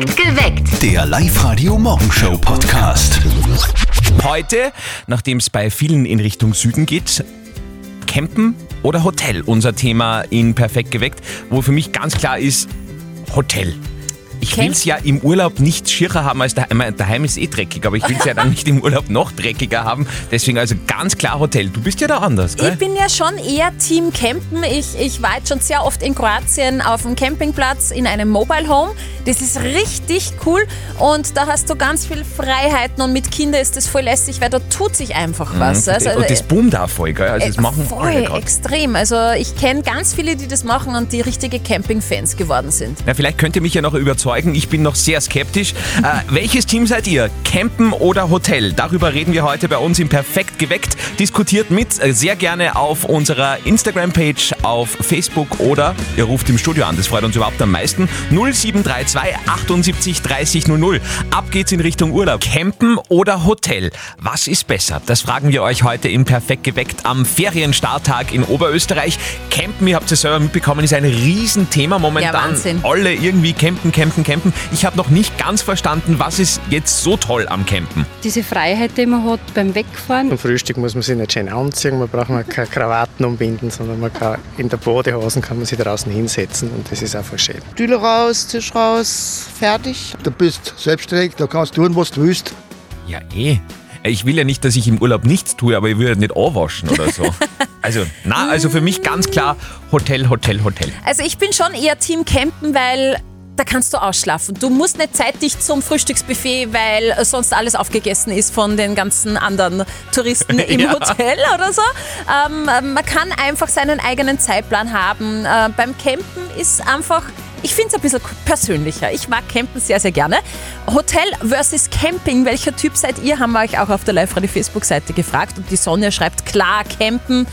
Geweckt. Der Live-Radio-Morgenshow-Podcast. Heute, nachdem es bei vielen in Richtung Süden geht, Campen oder Hotel, unser Thema in Perfekt geweckt, wo für mich ganz klar ist, Hotel. Ich will es ja im Urlaub nicht schirrer haben als daheim. Daheim ist eh dreckig, aber ich will es ja dann nicht im Urlaub noch dreckiger haben. Deswegen also ganz klar Hotel. Du bist ja da anders, gell? Ich bin ja schon eher Team Campen. Ich, ich war jetzt schon sehr oft in Kroatien auf einem Campingplatz in einem Mobile Home. Das ist richtig cool und da hast du ganz viel Freiheiten und mit Kindern ist das voll lässig, weil da tut sich einfach was. Also, Und das boomt auch voll, gell? Also das äh, machen voll, extrem. Also ich kenne ganz viele, die das machen und die richtige Camping-Fans geworden sind. Na, vielleicht könnt ihr mich ja noch überzeugen. Ich bin noch sehr skeptisch. Äh, welches Team seid ihr? Campen oder Hotel? Darüber reden wir heute bei uns im Perfekt geweckt. Diskutiert mit äh, sehr gerne auf unserer Instagram-Page, auf Facebook oder ihr ruft im Studio an. Das freut uns überhaupt am meisten. 0732 78 30 00. Ab geht's in Richtung Urlaub. Campen oder Hotel? Was ist besser? Das fragen wir euch heute im Perfekt geweckt am Ferienstarttag in Oberösterreich. Campen, ihr habt es selber mitbekommen, ist ein Riesenthema momentan. Ja, Wahnsinn. Alle irgendwie campen, campen, campen. Ich habe noch nicht ganz verstanden, was ist jetzt so toll am Campen. diese Freiheit, die man hat beim Wegfahren. Zum Frühstück muss man sich nicht schön anziehen, man braucht mal keine Krawatten umbinden, sondern man kann in der Bodehosen kann man sich draußen hinsetzen und das ist einfach schön. Stühle raus, Tisch raus, fertig. Du bist selbstständig, da kannst du tun, was du willst. Ja, eh. Ich will ja nicht, dass ich im Urlaub nichts tue, aber ich will ja nicht anwaschen oder so. Also, na, also für mich ganz klar Hotel, Hotel, Hotel. Also ich bin schon eher Team Campen, weil da kannst du ausschlafen. Du musst nicht zeitig zum Frühstücksbuffet, weil sonst alles aufgegessen ist von den ganzen anderen Touristen im Ja. Hotel oder so. Ähm, man kann einfach seinen eigenen Zeitplan haben. Äh, beim Campen ist einfach, ich finde es ein bisschen persönlicher. Ich mag Campen sehr, sehr gerne. Hotel versus Camping, welcher Typ seid ihr, haben wir euch auch auf der Live-Radio-Facebook-Seite gefragt. Und die Sonja schreibt, klar, Campen.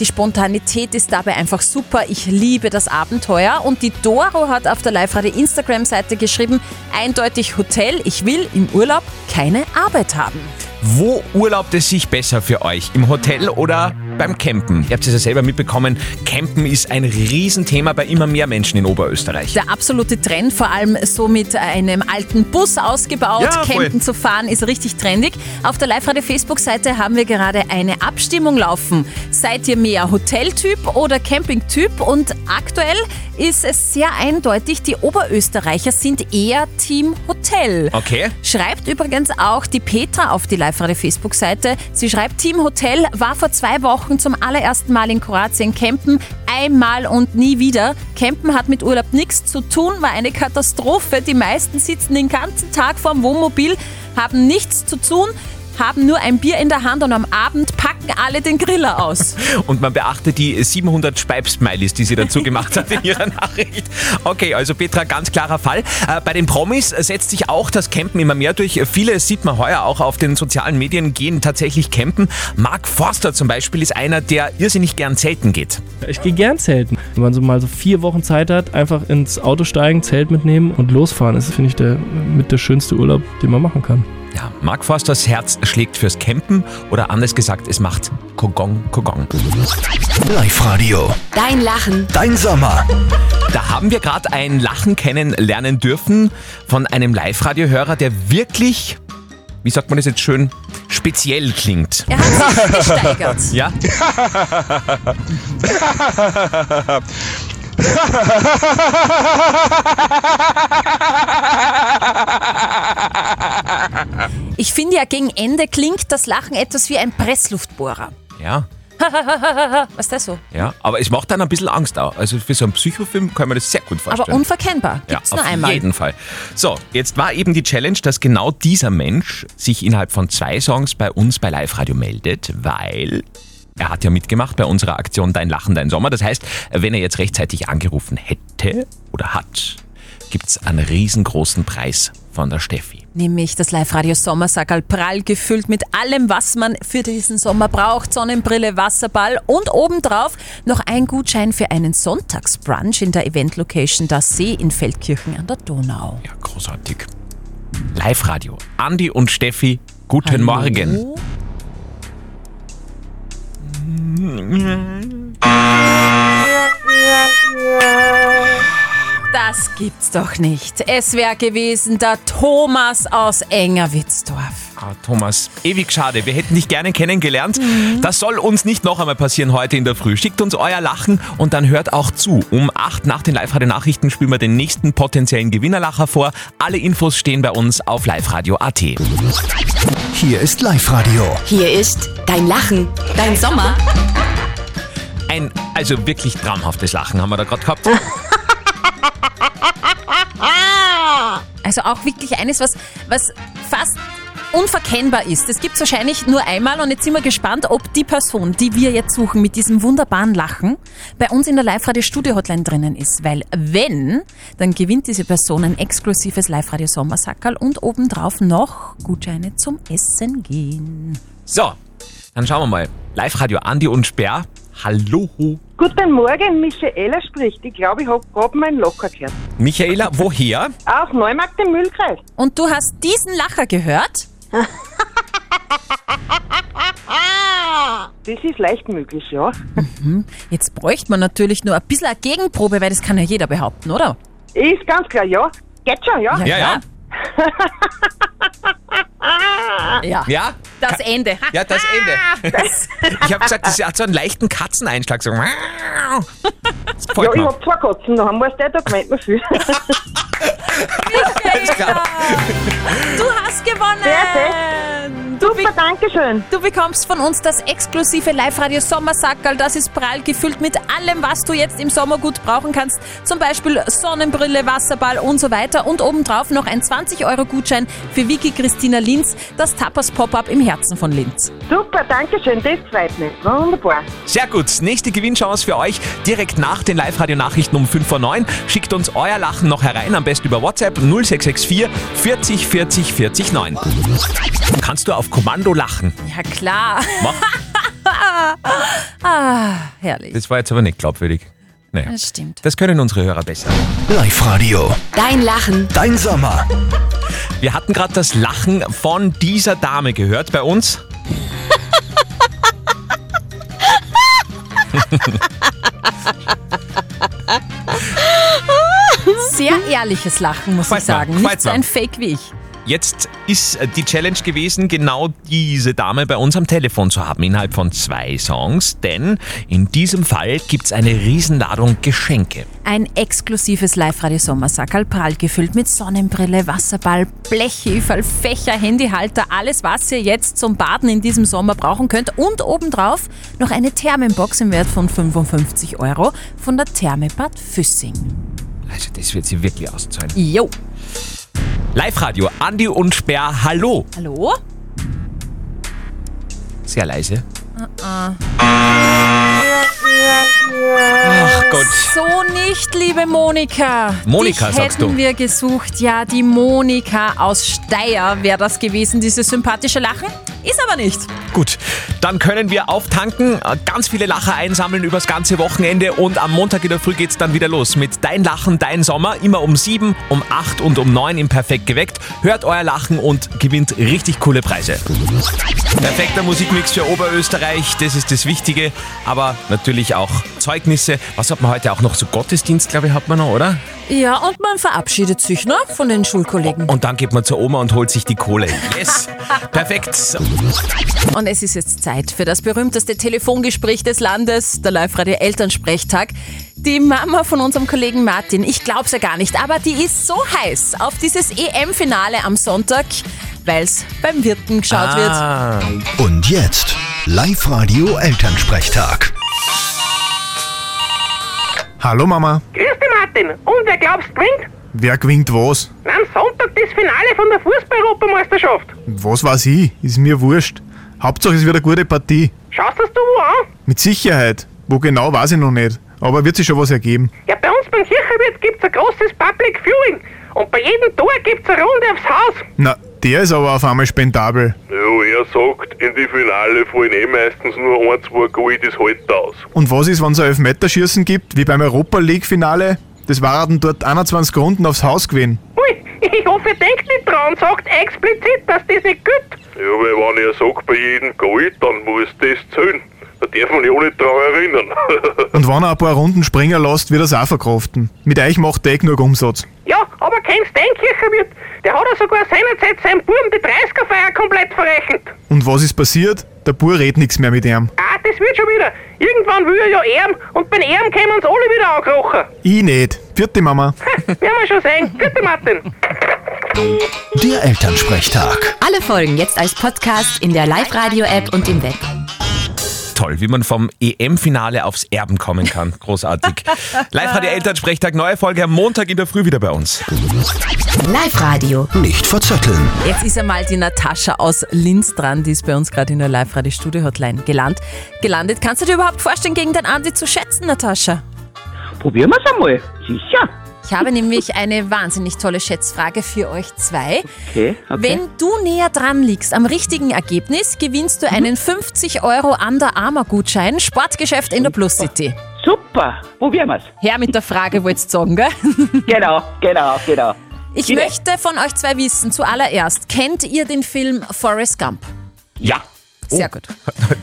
Die Spontanität ist dabei einfach super. Ich liebe das Abenteuer. Und die Doro hat auf der Live-Radio Instagram-Seite geschrieben, eindeutig Hotel. Ich will im Urlaub keine Arbeit haben. Wo urlaubt es sich besser für euch? Im Hotel oder beim Campen? Ihr habt es ja selber mitbekommen, Campen ist ein Riesenthema bei immer mehr Menschen in Oberösterreich. Der absolute Trend, vor allem so mit einem alten Bus ausgebaut, Ja, campen zu fahren, ist richtig trendig. Auf der Live-Radio-Facebook-Seite haben wir gerade eine Abstimmung laufen. Seid ihr mehr Hoteltyp oder Campingtyp? Und aktuell ist es sehr eindeutig, die Oberösterreicher sind eher Team Hotel. Okay. Schreibt übrigens auch die Petra auf die Live-Radio-Facebook-Seite. Sie schreibt, Team Hotel war vor zwei Wochen zum allerersten Mal in Kroatien campen. Einmal und nie wieder. Campen hat mit Urlaub nichts zu tun, war eine Katastrophe. Die meisten sitzen den ganzen Tag vorm Wohnmobil, haben nichts zu tun, haben nur ein Bier in der Hand und am Abend packen alle den Griller aus. Und man beachte die 700 Speib-Smileys, die sie dazu gemacht hat in ihrer Nachricht. Okay, also Petra, ganz klarer Fall. Äh, bei den Promis setzt sich auch das Campen immer mehr durch. Viele sieht man heuer auch auf den sozialen Medien, gehen tatsächlich campen. Mark Forster zum Beispiel ist einer, der irrsinnig gern zelten geht. Ich gehe gern zelten. Wenn man so mal so vier Wochen Zeit hat, einfach ins Auto steigen, Zelt mitnehmen und losfahren, das ist, finde ich, der, mit der schönste Urlaub, den man machen kann. Ja, Mark Forsters Herz schlägt fürs Campen oder anders gesagt, es macht Kogong, Kogong. Live-Radio. Dein Lachen. Dein Sommer. Da haben wir gerade ein Lachen kennenlernen dürfen von einem Live-Radio-Hörer, der wirklich, wie sagt man das jetzt schön, speziell klingt. Er hat sich gesteigert. Ja? Ich finde ja, gegen Ende klingt das Lachen etwas wie ein Pressluftbohrer. Ja. Was ist das so? Ja, aber es macht dann ein bisschen Angst auch. Also für so einen Psychofilm kann man das sehr gut vorstellen. Aber unverkennbar. ja, Gibt's auf nur einmal. jeden Fall. So, jetzt war eben die Challenge, dass genau dieser Mensch sich innerhalb von zwei Songs bei uns bei Live Radio meldet, weil er hat ja mitgemacht bei unserer Aktion Dein Lachen, Dein Sommer. Das heißt, wenn er jetzt rechtzeitig angerufen hätte oder hat, gibt's einen riesengroßen Preis von der Steffi. Nämlich das Live-Radio Sommersackerl prall gefüllt mit allem, was man für diesen Sommer braucht. Sonnenbrille, Wasserball und obendrauf noch ein Gutschein für einen Sonntagsbrunch in der Event-Location Das See in Feldkirchen an der Donau. Ja, großartig. Live Radio. Andi und Steffi, guten Morgen. Das Das gibt's doch nicht. Es wäre gewesen der Thomas aus Engerwitzdorf. Ah, Thomas, ewig schade. Wir hätten dich gerne kennengelernt. Das soll uns nicht noch einmal passieren heute in der Früh. Schickt uns euer Lachen und dann hört auch zu. Um 8 nach den Live-Radio-Nachrichten spielen wir den nächsten potenziellen Gewinnerlacher vor. Alle Infos stehen bei uns auf liveradio.at. Hier ist Live-Radio. Hier ist dein Lachen, dein Sommer. Ein also wirklich traumhaftes Lachen haben wir da gerade gehabt. Also auch wirklich eines, was, was fast unverkennbar ist. Das gibt's wahrscheinlich nur einmal und jetzt sind wir gespannt, ob die Person, die wir jetzt suchen mit diesem wunderbaren Lachen, bei uns in der Live-Radio-Studio-Hotline drinnen ist. Weil wenn, dann gewinnt diese Person ein exklusives Live-Radio-Sommersackerl und obendrauf noch Gutscheine zum Essen gehen. So, dann schauen wir mal. Live-Radio Andi und Sperr. Hallo. Guten Morgen, Michaela spricht. Ich glaube, ich habe gerade meinen Locker gehört. Michaela, woher? Aus Neumarkt im Mühlkreis. Und du hast diesen Lacher gehört? Das ist leicht möglich, ja. Jetzt bräuchte man natürlich nur ein bisschen eine Gegenprobe, weil das kann ja jeder behaupten, oder? Ist ganz klar, ja. Geht schon, ja. Ja, ja. Ja. Ja? Das Ende. Ja, das Ende. Ich habe gesagt, das hat so einen leichten Katzeneinschlag. So. Das Ja, gefällt ich mir. habe zwei Katzen, da haben wir es der, da gemeint mir viel. Alles klar. Du hast gewonnen! Du, Super, danke schön. du bekommst von uns das exklusive Live-Radio Sommersackerl. Das ist prall gefüllt mit allem, was du jetzt im Sommer gut brauchen kannst. Zum Beispiel Sonnenbrille, Wasserball und so weiter. Und obendrauf noch ein 20-Euro-Gutschein für Vicky Christina Linz, das Tapas Pop-Up im Herzen von Linz. Super, danke schön, das freut mich. Wunderbar. Sehr gut. Nächste Gewinnchance für euch direkt nach den Live-Radio-Nachrichten um 5 vor 9. Schickt uns euer Lachen noch herein, am besten über WhatsApp 0664 40 40 40 9. Kannst du auf Kommando lachen? Ja, klar. Mach. Ah, herrlich. Das war jetzt aber nicht glaubwürdig. Naja. Das stimmt. Das können unsere Hörer besser. Live-Radio. Dein Lachen, Dein Sommer. Wir hatten gerade das Lachen von dieser Dame gehört bei uns. Sehr ehrliches Lachen, muss Gefällt ich sagen. Nicht so ein Fake wie ich. Jetzt ist äh, die Challenge gewesen, genau diese Dame bei uns am Telefon zu haben, innerhalb von zwei Songs, denn in diesem Fall gibt's eine Riesenladung Geschenke. Ein exklusives Live-Radio-Sommersackerl, prall gefüllt mit Sonnenbrille, Wasserball, Blechheferl, Fächer, Handyhalter, alles, was ihr jetzt zum Baden in diesem Sommer brauchen könnt. Und obendrauf noch eine Thermenbox im Wert von 55 Euro von der Thermebad Füssing. Also das wird sie wirklich auszahlen. Jo. Live-Radio, Andi und Sperr, hallo. Hallo? Sehr leise. Ah. Ach Gott. So nicht, liebe Monika. Monika, Dich sagst hätten du. wir gesucht. Ja, die Monika aus Steyr wäre das gewesen, dieses sympathische Lachen. Ist aber nicht. Gut, dann können wir auftanken, ganz viele Lacher einsammeln übers ganze Wochenende und am Montag in der Früh geht's dann wieder los mit Dein Lachen, Dein Sommer, immer um 7, um 8 und um 9 im Perfekt geweckt. Hört euer Lachen und gewinnt richtig coole Preise. Perfekter Musikmix für Oberösterreich, das ist das Wichtige, aber natürlich auch Zeugnisse. Was hat man heute auch noch? So Gottesdienst, glaube ich, hat man noch, oder? Ja, und man verabschiedet sich ne, von den Schulkollegen. Und dann geht man zur Oma und holt sich die Kohle. Yes, perfekt. Und es ist jetzt Zeit für das berühmteste Telefongespräch des Landes, der Live-Radio Elternsprechtag. Die Mama von unserem Kollegen Martin, ich glaub's ja gar nicht, aber die ist so heiß auf dieses EM-Finale am Sonntag, weil's beim Wirten geschaut wird. Ah. Und jetzt Live-Radio Elternsprechtag. Hallo Mama, Grüß dich, Martin. Und wer glaubst gewinnt? wer gewinnt was? Am Sonntag das Finale von der Fußball-Europameisterschaft. Was weiß ich, ist mir wurscht. Hauptsache es wird eine gute Partie. Schaust das du wo an? Mit Sicherheit. Wo genau, weiß ich noch nicht. Aber wird sich schon was ergeben. Ja, bei uns beim Kirchenwirt gibt's ein großes Public Viewing. Und bei jedem Tor gibt's eine Runde aufs Haus. Na, der ist aber auf einmal spendabel. Ja, er sagt, in die Finale fallen eh meistens nur ein, zwei Gold das halt aus. Und was ist, wenn es ein Elfmeterschießen gibt, wie beim Europa League-Finale? Das waren dort 21 Runden aufs Haus gewesen. Ich hoffe, ihr denkt nicht dran, sagt explizit, dass das nicht gilt. Ja, weil wenn er sagt, bei jedem Gold, dann muss das zählen. Da darf man ja auch nicht daran erinnern. Und wenn er ein paar Runden springen lässt, wird er es auch verkraften. Mit euch macht er eh genug Umsatz. Ja, aber kennst du den Kirchenwirt? Der hat ja sogar seinerzeit seinem Buben die 30er-Feier komplett verrechnet. Und was ist passiert? Der Bur redet nichts mehr mit ihm. Ah, das wird schon wieder. Irgendwann will er ja erben und beim Erben können uns alle wieder ankrochen. Ich nicht. Vierte Mama. Werden wir schon sehen. Bitte, Martin. Der Elternsprechtag. Alle Folgen jetzt als Podcast in der Live-Radio-App und im Web. Toll, wie man vom EM-Finale aufs Erben kommen kann. Großartig. Live-Radio Elternsprechtag, neue Folge am Montag in der Früh wieder bei uns. Live-Radio. Nicht verzetteln. Jetzt ist einmal die Natascha aus Linz dran, die ist bei uns gerade in der Live-Radio-Studio-Hotline gelandet. gelandet. Kannst du dir überhaupt vorstellen, gegen den Andi zu schätzen, Natascha? Probieren wir es einmal. Sicher. Ich habe nämlich eine wahnsinnig tolle Schätzfrage für euch zwei. Okay, okay. Wenn du näher dran liegst am richtigen Ergebnis, gewinnst Mhm. du einen 50 Euro Under Armour Gutschein, Sportgeschäft in der Plus City. Super, probieren wir's. Her mit der Frage, wolltest du sagen, gell? Genau, genau, genau. Ich Bitte. möchte von euch zwei wissen, zuallererst, kennt ihr den Film Forrest Gump? Ja. Sehr gut.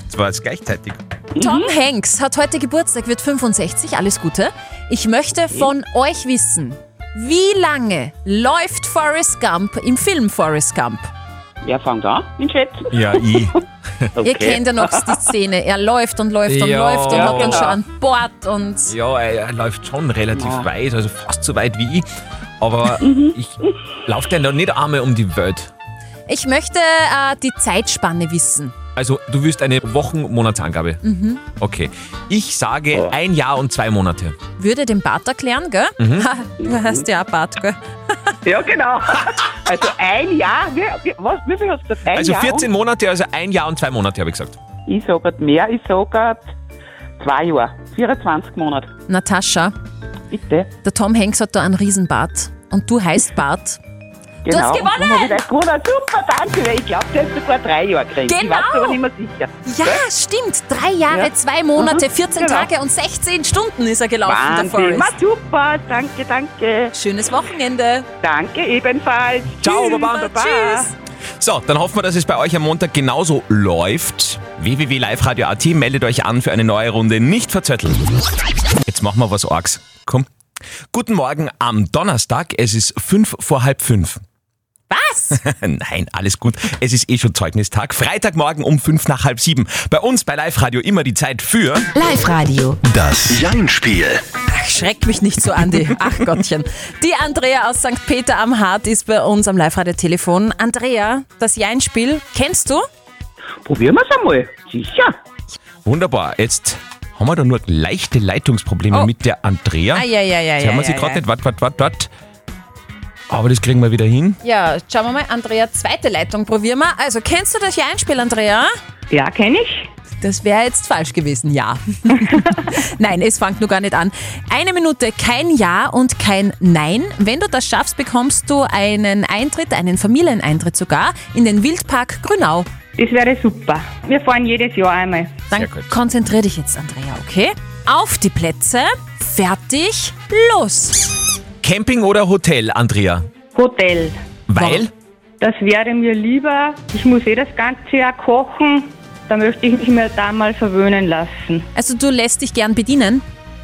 Das war es gleichzeitig. Tom Hanks hat heute Geburtstag, wird 65, alles Gute. Ich möchte von euch wissen, wie lange läuft Forrest Gump im Film Forrest Gump? Wer fängt an? In Schätzen? Ja, ich. Ihr kennt ja noch die Szene. Er läuft und läuft und Ja, läuft und ja, hat dann genau. schon an Bord und Ja, er, er läuft schon relativ Ja. weit, also fast so weit wie ich. Aber ich laufe ja noch nicht einmal um die Welt. ich möchte äh, die Zeitspanne wissen. Also, du willst eine Wochen-Monatsangabe. Mhm. Okay. Ich sage ein Jahr und zwei Monate. Würde den Bart erklären, gell? Mhm. Ha, du hast ja auch Bart, gell? Ja, genau. Also ein Jahr, wie, wie, was, wie viel hast du gesagt? Ein Also Jahr 14 Monate, also ein Jahr und zwei Monate, habe ich gesagt. Ich sage mehr, ich sage zwei Jahre. 24 Monate. Natascha, Bitte. der Tom Hanks hat da einen Riesenbart und du heißt Bart. Genau. Du hast Und darum gewonnen! hab ich gewonnen. Super, danke. Ich glaube, du hast sogar drei Jahre gekriegt. Ich Genau. weiß aber nicht mehr sicher. Ja, stimmt. Drei Jahre, Ja. zwei Monate, Mhm, 14 genau. Tage und 16 Stunden ist er gelaufen, der Wahnsinn. Ma, Forrest. super, danke, danke. Schönes Wochenende. Danke ebenfalls. Ciao, Tschüss, Baba. Tschüss. So, dann hoffen wir, dass es bei euch am Montag genauso läuft. www.liveradio.at meldet euch an für eine neue Runde. Nicht verzötteln. Jetzt machen wir was Orgs. Komm. Guten Morgen am Donnerstag. Es ist fünf vor halb fünf. Was? Nein, alles gut. Es ist eh schon Zeugnistag. Freitagmorgen um fünf nach halb sieben. Bei uns bei Live Radio immer die Zeit für Live-Radio. Das Jein-Spiel. Ach, schreck mich nicht so, Andi. Ach Gottchen. Die Andrea aus St. Peter am Hart ist bei uns am Live-Radio-Telefon. Andrea, das Jeinspiel kennst du? Probieren wir es einmal. Sicher. Wunderbar. Jetzt haben wir da nur leichte Leitungsprobleme Oh. mit der Andrea. Ah, ja, ja, ja, Jetzt hören ja, wir sie ja, gerade ja. nicht. Wart, wart, wart, wart. Aber das kriegen wir wieder hin. Ja, schauen wir mal. Andrea, zweite Leitung probieren wir. Also, kennst du das Jeinspiel, Andrea? Ja, kenne ich. Das wäre jetzt falsch gewesen, ja. Nein, es fängt nur gar nicht an. Eine Minute kein Ja und kein Nein. Wenn du das schaffst, bekommst du einen Eintritt, einen Familieneintritt sogar, in den Wildpark Grünau. Das wäre super. Wir fahren jedes Jahr einmal. Dann konzentrier dich jetzt, Andrea, okay? Auf die Plätze, fertig, los! Camping oder Hotel, Andrea? Hotel. Weil? Das wäre mir lieber. Ich muss eh das ganze Jahr kochen. Da möchte ich mich mir da mal verwöhnen lassen. Also du lässt dich gern bedienen?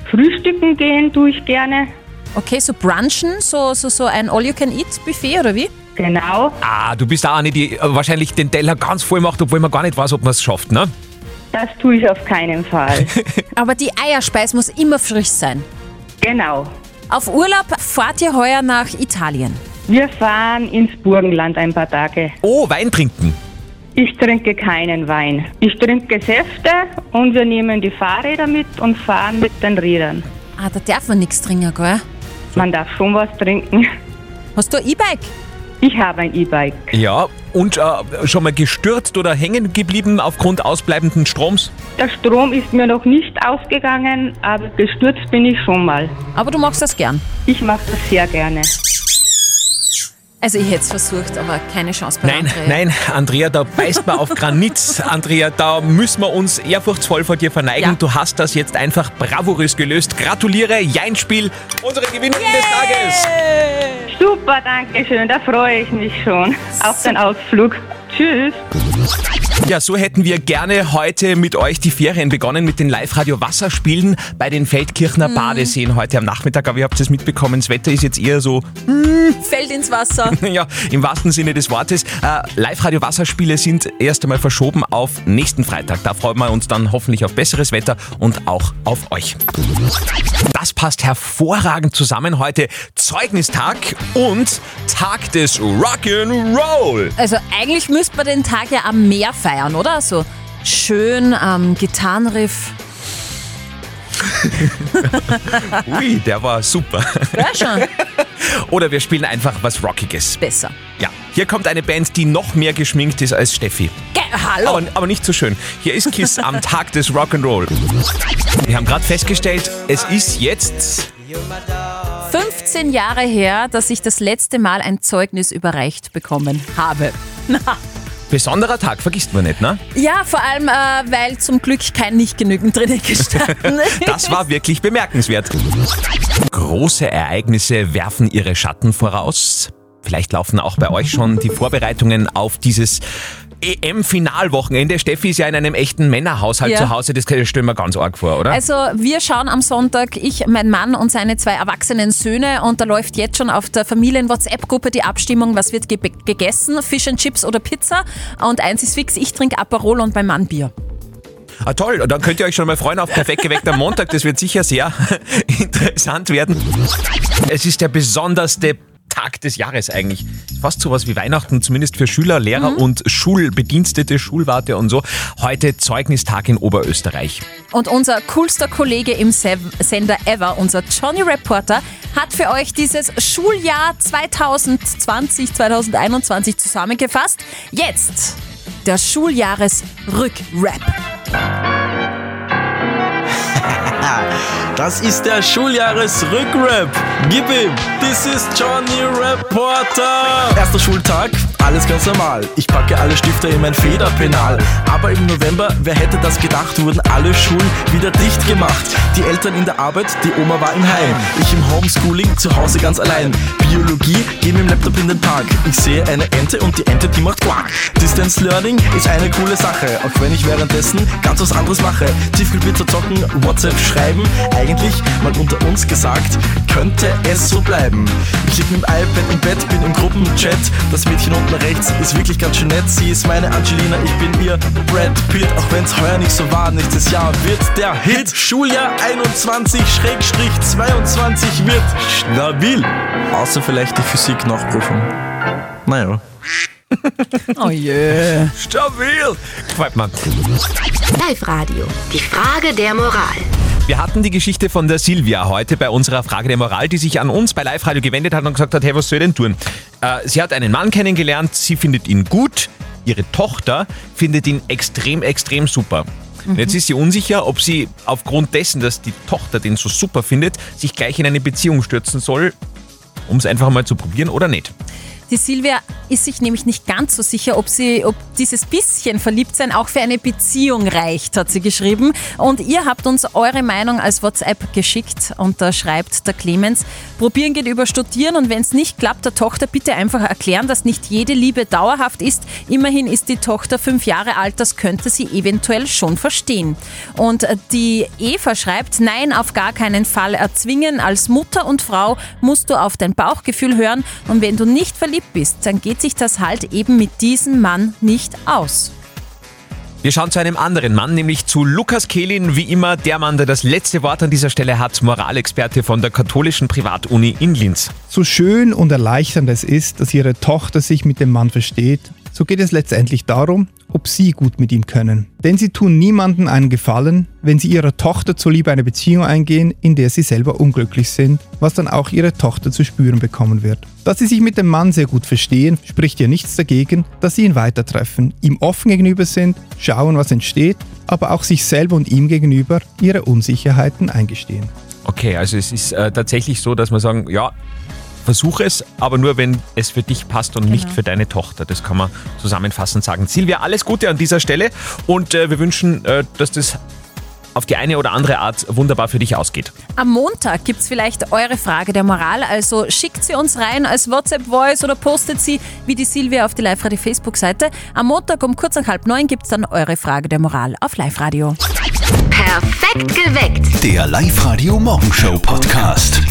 Frühstücken gehen tue ich gerne. Okay, so brunchen, so, so, so ein All-You-Can-Eat-Buffet oder wie? Genau. Ah, du bist auch eine, die äh, wahrscheinlich den Teller ganz voll macht, obwohl man gar nicht weiß, ob man es schafft, ne? Das tue ich auf keinen Fall. Aber die Eierspeis muss immer frisch sein. genau. Auf Urlaub fahrt ihr heuer nach Italien. Wir fahren ins Burgenland ein paar Tage. Oh, Wein trinken. Ich trinke keinen Wein. Ich trinke Säfte und wir nehmen die Fahrräder mit und fahren mit den Rädern. Ah, da darf man nichts trinken, gell? Man darf schon was trinken. Hast du ein E-Bike? Ich habe ein E-Bike. Ja, und äh, schon mal gestürzt oder hängen geblieben aufgrund ausbleibenden Stroms? Der Strom ist mir noch nicht ausgegangen, aber gestürzt bin ich schon mal. Aber du machst das gern. Ich mache das sehr gerne. Also ich hätte es versucht, aber keine Chance bei Nein, Andrea. nein, Andrea, da beißt man auf Granit. Andrea, da müssen wir uns ehrfurchtsvoll vor dir verneigen. Ja. Du hast das jetzt einfach bravourös gelöst. Gratuliere, Jeinspiel, unsere Gewinnerin des Tages. Super, danke schön. Da freue ich mich schon auf den Ausflug. Tschüss. Ja, so hätten wir gerne heute mit euch die Ferien begonnen mit den Live-Radio-Wasserspielen bei den Feldkirchner Badeseen heute am Nachmittag. Aber ihr habt es mitbekommen, das Wetter ist jetzt eher so, Fällt ins Wasser. ja, im wahrsten Sinne des Wortes. Äh, Live-Radio-Wasserspiele sind erst einmal verschoben auf nächsten Freitag. Da freuen wir uns dann hoffentlich auf besseres Wetter und auch auf euch. Das passt hervorragend zusammen. Heute Zeugnistag und Tag des Rock'n'Roll. Also eigentlich müsste man den Tag ja am Meer feiern, oder? So schön am Gitarrenriff. Ui, der war super. Ja, schon. Oder wir spielen einfach was Rockiges. Besser. Ja, hier kommt eine Band, die noch mehr geschminkt ist als Steffi. Ge Hallo. Aber, aber nicht so schön. Hier ist Kiss am Tag des Rock'n'Roll. Wir haben gerade festgestellt, es ist jetzt 15 Jahre her, dass ich das letzte Mal ein Zeugnis überreicht bekommen habe. Besonderer Tag, vergisst man nicht, ne? Ja, vor allem, äh, weil zum Glück kein nicht genügend drinnen gestanden ist. Das war wirklich bemerkenswert. Große Ereignisse werfen ihre Schatten voraus. Vielleicht laufen auch bei euch schon die Vorbereitungen auf dieses EM-Finalwochenende. Steffi ist ja in einem echten Männerhaushalt Ja. zu Hause, das stellen wir ganz arg vor, oder? Also wir schauen am Sonntag, ich, mein Mann und seine zwei erwachsenen Söhne und da läuft jetzt schon auf der Familien-WhatsApp-Gruppe die Abstimmung, was wird ge gegessen, Fish and Chips oder Pizza und eins ist fix, ich trinke Aperol und mein Mann Bier. Ah, toll, dann könnt ihr euch schon mal freuen auf Perfekt geweckt am Montag. Das wird sicher sehr interessant werden. Es ist der besonderste Tag des Jahres eigentlich. Fast sowas wie Weihnachten, zumindest für Schüler, Lehrer und Schulbedienstete, Schulwarte und so. Heute Zeugnistag in Oberösterreich. Und unser coolster Kollege im Sender ever, unser Johnny Reporter, hat für euch dieses Schuljahr 2020, 2021 zusammengefasst. Jetzt der Schuljahresrückrap. Das ist der Schuljahresrückrap. Gib ihm, this is Johnny Reporter. Erster Schultag, alles ganz normal. Ich packe alle Stifte in mein Federpenal. Aber im November, wer hätte das gedacht, wurden alle Schulen wieder dicht gemacht. Die Eltern in der Arbeit, die Oma war im Heim. Ich im Homeschooling, zu Hause ganz allein. Biologie, geh mit dem Laptop in den Park. Ich sehe eine Ente und die Ente, die macht Quack. Distance Learning ist eine coole Sache, auch wenn ich währenddessen ganz was anderes mache. Tiefkühlpizza zocken, WhatsApp schreiben. Eigentlich, mal unter uns gesagt, könnte es so bleiben. Ich lieg mit dem iPad im Bett, bin im Gruppenchat. Das Mädchen unten rechts ist wirklich ganz schön nett. Sie ist meine Angelina, ich bin ihr Brad Pitt. Auch wenn's heuer nicht so war, nächstes Jahr wird der Hit. Schuljahr 21-22 wird stabil. Außer vielleicht die Physik-Nachprüfung. Naja. Oh je. Stabil. Gefällt mir. Live-Radio. Die Frage der Moral. Wir hatten die Geschichte von der Silvia heute bei unserer Frage der Moral, die sich an uns bei Live Radio gewendet hat und gesagt hat, hey, was soll ich denn tun? Äh, sie hat einen Mann kennengelernt, sie findet ihn gut, ihre Tochter findet ihn extrem, extrem super. Und Jetzt ist sie unsicher, ob sie aufgrund dessen, dass die Tochter den so super findet, sich gleich in eine Beziehung stürzen soll, um es einfach mal zu probieren oder nicht. Die Silvia ist sich nämlich nicht ganz so sicher, ob, sie, ob dieses bisschen Verliebtsein auch für eine Beziehung reicht, hat sie geschrieben. Und ihr habt uns eure Meinung als WhatsApp geschickt und da schreibt der Clemens, probieren geht über studieren und wenn es nicht klappt, der Tochter bitte einfach erklären, dass nicht jede Liebe dauerhaft ist. Immerhin ist die Tochter fünf Jahre alt, das könnte sie eventuell schon verstehen. Und die Eva schreibt, nein, auf gar keinen Fall erzwingen. Als Mutter und Frau musst du auf dein Bauchgefühl hören und wenn du nicht verliebt bist, dann geht sich das halt eben mit diesem Mann nicht aus. Wir schauen zu einem anderen Mann, nämlich zu Lukas Kehlin, wie immer der Mann, der das letzte Wort an dieser Stelle hat, Moralexperte von der katholischen Privatuni in Linz. So schön und erleichternd es ist, dass ihre Tochter sich mit dem Mann versteht, so geht es letztendlich darum, ob sie gut mit ihm können. Denn sie tun niemandem einen Gefallen, wenn sie ihrer Tochter zuliebe eine Beziehung eingehen, in der sie selber unglücklich sind, was dann auch ihre Tochter zu spüren bekommen wird. Dass sie sich mit dem Mann sehr gut verstehen, spricht ja nichts dagegen, dass sie ihn weitertreffen, ihm offen gegenüber sind, schauen, was entsteht, aber auch sich selber und ihm gegenüber ihre Unsicherheiten eingestehen. Okay, also es ist äh, tatsächlich so, dass man sagen, ja, versuche es, aber nur wenn es für dich passt und nicht für deine Tochter. Das kann man zusammenfassend sagen. Silvia, alles Gute an dieser Stelle und äh, wir wünschen, äh, dass das auf die eine oder andere Art wunderbar für dich ausgeht. Am Montag gibt es vielleicht eure Frage der Moral, also schickt sie uns rein als WhatsApp-Voice oder postet sie wie die Silvia auf die Live-Radio Facebook-Seite. Am Montag um kurz nach halb neun gibt es dann eure Frage der Moral auf Live-Radio. Perfekt geweckt. Der Live-Radio Morgenshow Podcast.